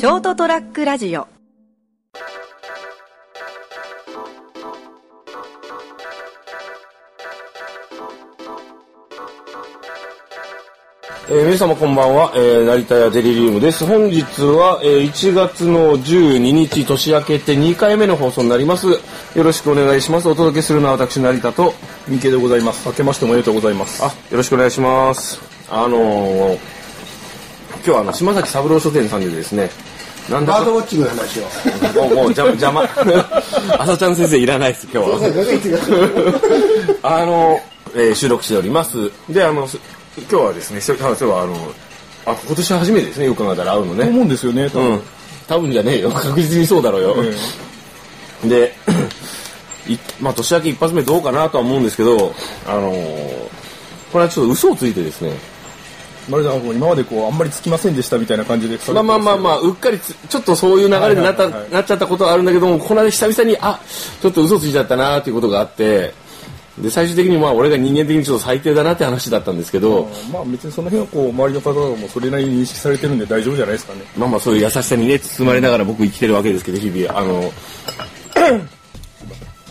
ショートトラックラジオえー皆様こんばんは、えー成田屋デリリウムです。本日は、えー1月の12日年明けて2回目の放送になります。よろしくお願いします。お届けするのは私成田と、三池でございます。明けましておめでとうございます。あ、よろしくお願いします。あのー今日はあの、島崎三郎書店さんでですね、なんだかバードウォッチングの話を。もう、もう邪邪魔。朝ちゃん先生いらないです、今日は。あの、えー収録しております。で、あの、す今日はですね、そうそうはあの、あ、今年は初めてですね、よく考えたら会うのね。思うんですよね、多分うん。多分じゃねえよ。確実にそうだろうよ。で、い まあ、年明け一発目どうかなとは思うんですけど、あのーこれはちょっと嘘をついてですね、まるであの今までこう、あんまりつきませんでしたみたいな感じで。まあまあまあまあ、うっかりつ、ちょっとそういう流れになった、はいはいはいなっちゃったことはあるんだけども、この間久々に、あ、ちょっと嘘ついちゃったなっていうことがあって、で、最終的にまあ、俺が人間的にちょっと最低だなって話だったんですけど、まあ別にその辺はこう、周りの方もそれなりに認識されてるんで大丈夫じゃないですかね。まあまあそういう優しさにね、包まれながら僕生きてるわけですけど、日々、あの、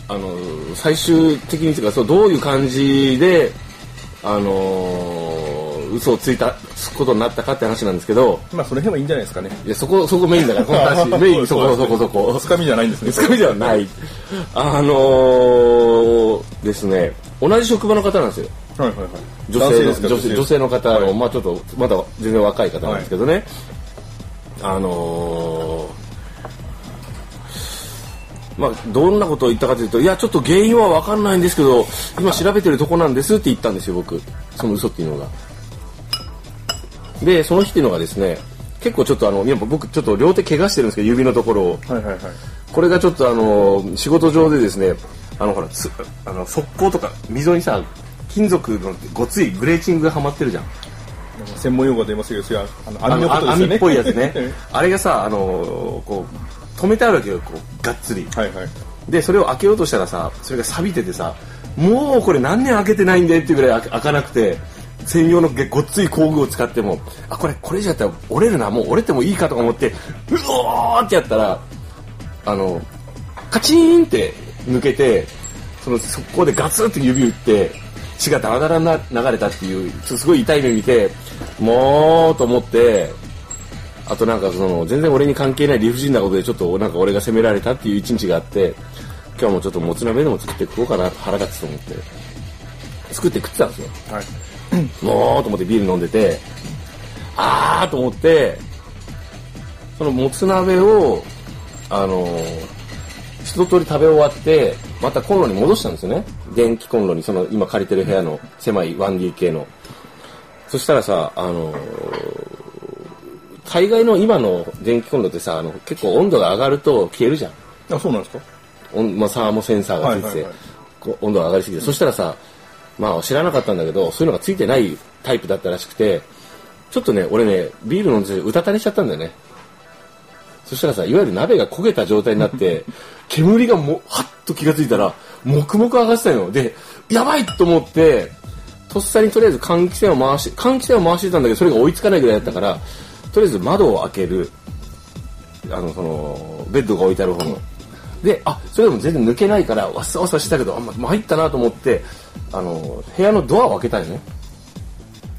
あの、最終的にというか、そう、どういう感じで、あの、嘘をついた、つくことになったかって話なんですけど、まあその辺はいいんじゃないですかね。いや、そこ、そこメインだから、この話、メインそこ、そこ、そこ。つかみじゃないんですね。つかみではない。あのーですね、同じ職場の方なんですよ。はいはいはい。女性のですか？女性女性の方の、はいまあちょっとまだ全然若い方なんですけどね、あのーまあどんなことを言ったかというといやちょっと原因は分かんないんですけど今調べてるとこなんですって言ったんですよ僕その嘘っていうのがでその日っていうのがですね結構ちょっとあの僕ちょっと両手怪我してるんですけど指のところをはいはいはい。これがちょっとあの仕事上でですねあのほらつあの側溝とか溝にさ金属のごついグレーチングがはまってるじゃん専門用語が出ますけど、それはあのあ網のことですよね。網っぽいやつね あれがさあのこう止めてあるわけよこうがっつりはいはい。でそれを開けようとしたらさそれが錆びててさもうこれ何年開けてないんでっていうぐらい開開かなくて専用のごっつい工具を使ってもあこれこれじゃったら折れるなもう折れてもいいかとか思ってうおーってやったらあのカチーンって抜けてそのそこでガツンって指打って血がダラダラな流れたっていうすごい痛い目見てもうと思ってあとなんかその全然俺に関係ない理不尽なことでちょっとなんか俺が責められたっていう一日があって今日もちょっともつ鍋でも作って食おうかなと腹立つと思って。作って食ってたんですよ。はい。もうと思ってビール飲んでてあーと思ってそのもつ鍋をあの一通り食べ終わってまたコンロに戻したんですよね。電気コンロにその今借りてる部屋の狭い 1DK の。そしたらさあの大概の今の電気コンロってさあの結構温度が上がると消えるじゃん。あ、そうなんですか？温まあ、サーモセンサーがついてて、はいはいはい。こう温度が上がりすぎて、そしたらさ、まあ知らなかったんだけど、そういうのがついてないタイプだったらしくて、ちょっとね、俺ね、ビール飲んでてうたた寝しちゃったんだよね。そしたらさ、いわゆる鍋が焦げた状態になって、煙がも、はっと気がついたら、黙々上がってたの。で、やばいと思って、とっさにとりあえず換気扇を回し、換気扇を回してたんだけど、それが追いつかないぐらいだったから、とりあえず窓を開ける、あの、その、ベッドが置いてある方の。で、あ、それでも全然抜けないから、わっさわさしたけど、あんま参ったなと思って、あの、部屋のドアを開けたよね。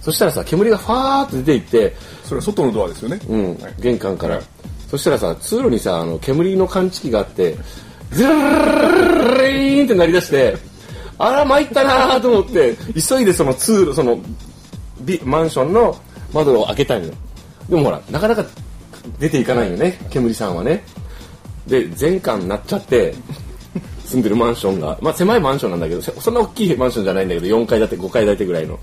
そしたらさ、煙がファーって出ていって、それは外のドアですよね。うんはい、玄関から。そしたらさ、通路にさ、あの、煙の感知器があって、ズルーンって鳴り出して、あら、参ったなと思って、急いでその通路、その、ビマンションの窓を開けたいのよ。でもほら、なかなか出ていかないよね、煙さんはね。で、全館になっちゃって、住んでるマンションが、まあ狭いマンションなんだけど、そんな大きいマンションじゃないんだけど、4階建て、5階建てぐらいの。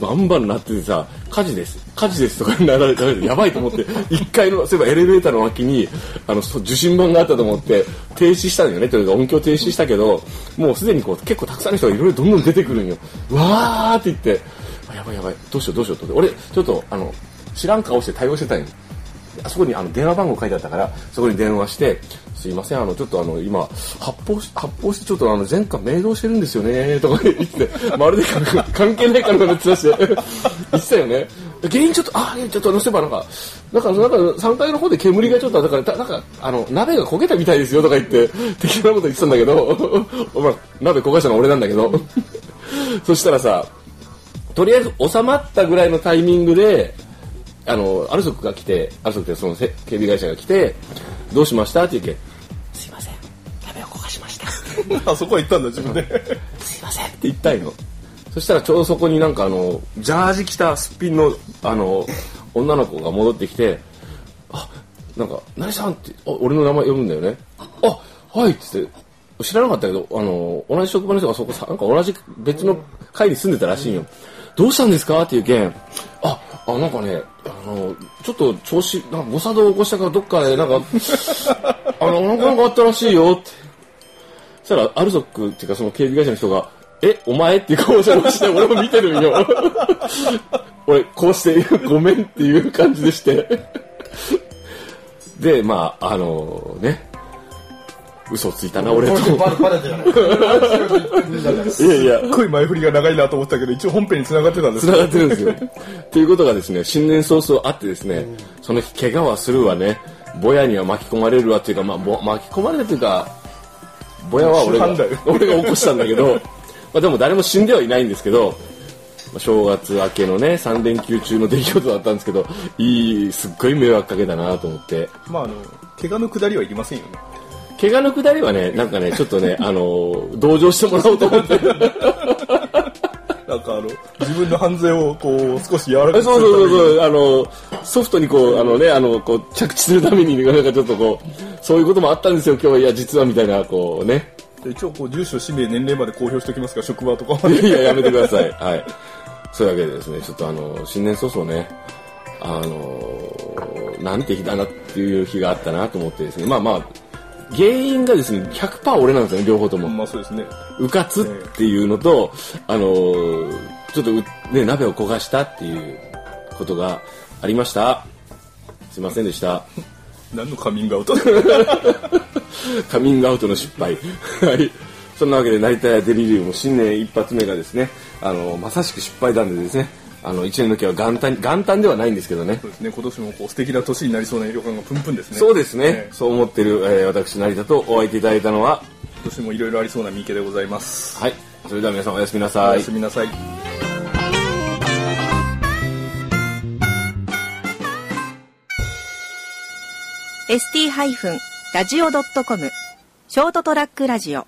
バンバンなっててさ、火事です、火事ですとかになられて、やばいと思って、1階の、そういえばエレベーターの脇に、あの、受信板があったと思って、停止したのよね、というか音響停止したけど、もうすでにこう、結構たくさんの人がいろいろどんどん出てくるんよ。わーって言って、やばいやばい、どうしようどうしようと、俺、ちょっと、あの、知らん顔して対応してたんよ。あそこにあの電話番号書いてあったからそこに電話して「すいませんあのちょっとあの今発砲し発砲してちょっとあの前科明動してるんですよね」とか言ってまるで関係ないからのって出し言ってたよね。原因ちょっとあちょっと載せばなんかなんかなんか3階の方で煙がちょっとだからなんかあの鍋が焦げたみたいですよとか言って適当なこと言ってたんだけどお前鍋焦がしたの俺なんだけど。そしたらさとりあえず収まったぐらいのタイミングで、あの、アルソックが来て、アルソックってそのせ警備会社が来て、どうしましたって言うけん、すいません、鍋を焦がしました。あそこは行ったんだ自分で すいませんって言ったんよ。そしたらちょうどそこになんかあの、ジャージ着たすっぴんの、あの、女の子が戻ってきて、あ、なんか、何さんって、あ俺の名前呼ぶんだよね。あ、はいっつって、知らなかったけど、あの、同じ職場の人がそこさ、なんか同じ別の階に住んでたらしいんよ。どうしたんですかっていうけん、あ、あ、なんかね、あの、ちょっと調子、なんか誤作動を起こしたからどっかで、なんか、あの、なんかなんかあったらしいよって。そしたら、アルソックっていうかその警備会社の人が、え、お前っていう顔をして、俺も見てるんよ。俺、こうして、ごめんっていう感じでして。で、まあ、あのね、嘘ついたな、俺と。い いやいや、すっごい前振りが長いなと思ったけど一応本編に繋がってたんです繋がってるんですよ。ということがですね、新年早々あってですね、その日怪我はするわね、ぼやには巻き込まれるわっていうか、まあ、ぼ巻き込まれるというか、ぼやは俺が 俺が起こしたんだけど、まあでも誰も死んではいないんですけど、まあ正月明けのね、3連休中の出来事だったんですけど、いい、すっごい迷惑かけたなと思って。まああの怪我の下りはいりませんよね怪我のくだりはね、なんかね、ちょっとね、あの、同情してもらおうと思って。なんかあの自分の犯罪をこう少し柔らかくすそうそうそうそう、あの、ソフトにこう、あのね、あの、こう、着地するために、なんかちょっとこう、そういうこともあったんですよ、今日は。いや、実はみたいな、こうね。一応こう住所氏名年齢まで公表しておきますが職場とかは いや、やめてください。はい。そういうわけでですね、ちょっとあの、新年早々ね、あの、なんて日だなっていう日があったなと思ってですね、まあまあ、原因がですね、100%俺なんですよね、両方とも。まあそうですねうかつっていうのと、あのーちょっとうね、鍋を焦がしたっていうことがありました。すいませんでした。何のカミングアウト カミングアウトの失敗。はい。そんなわけで、成田屋デリリウム新年一発目がですね、あのまさしく失敗談でですね、あの、一年の時は元旦、元旦ではないんですけどね。そうですね今年もこう素敵な年になりそうな予感がプンプンですねそうですね。ええそう思ってる、えー私、成田とお会いいただいたのは、今年もいろいろありそうな三池でございますはい。それでは皆さんおやすみなおさいやす。みなさいショートトラックラジオ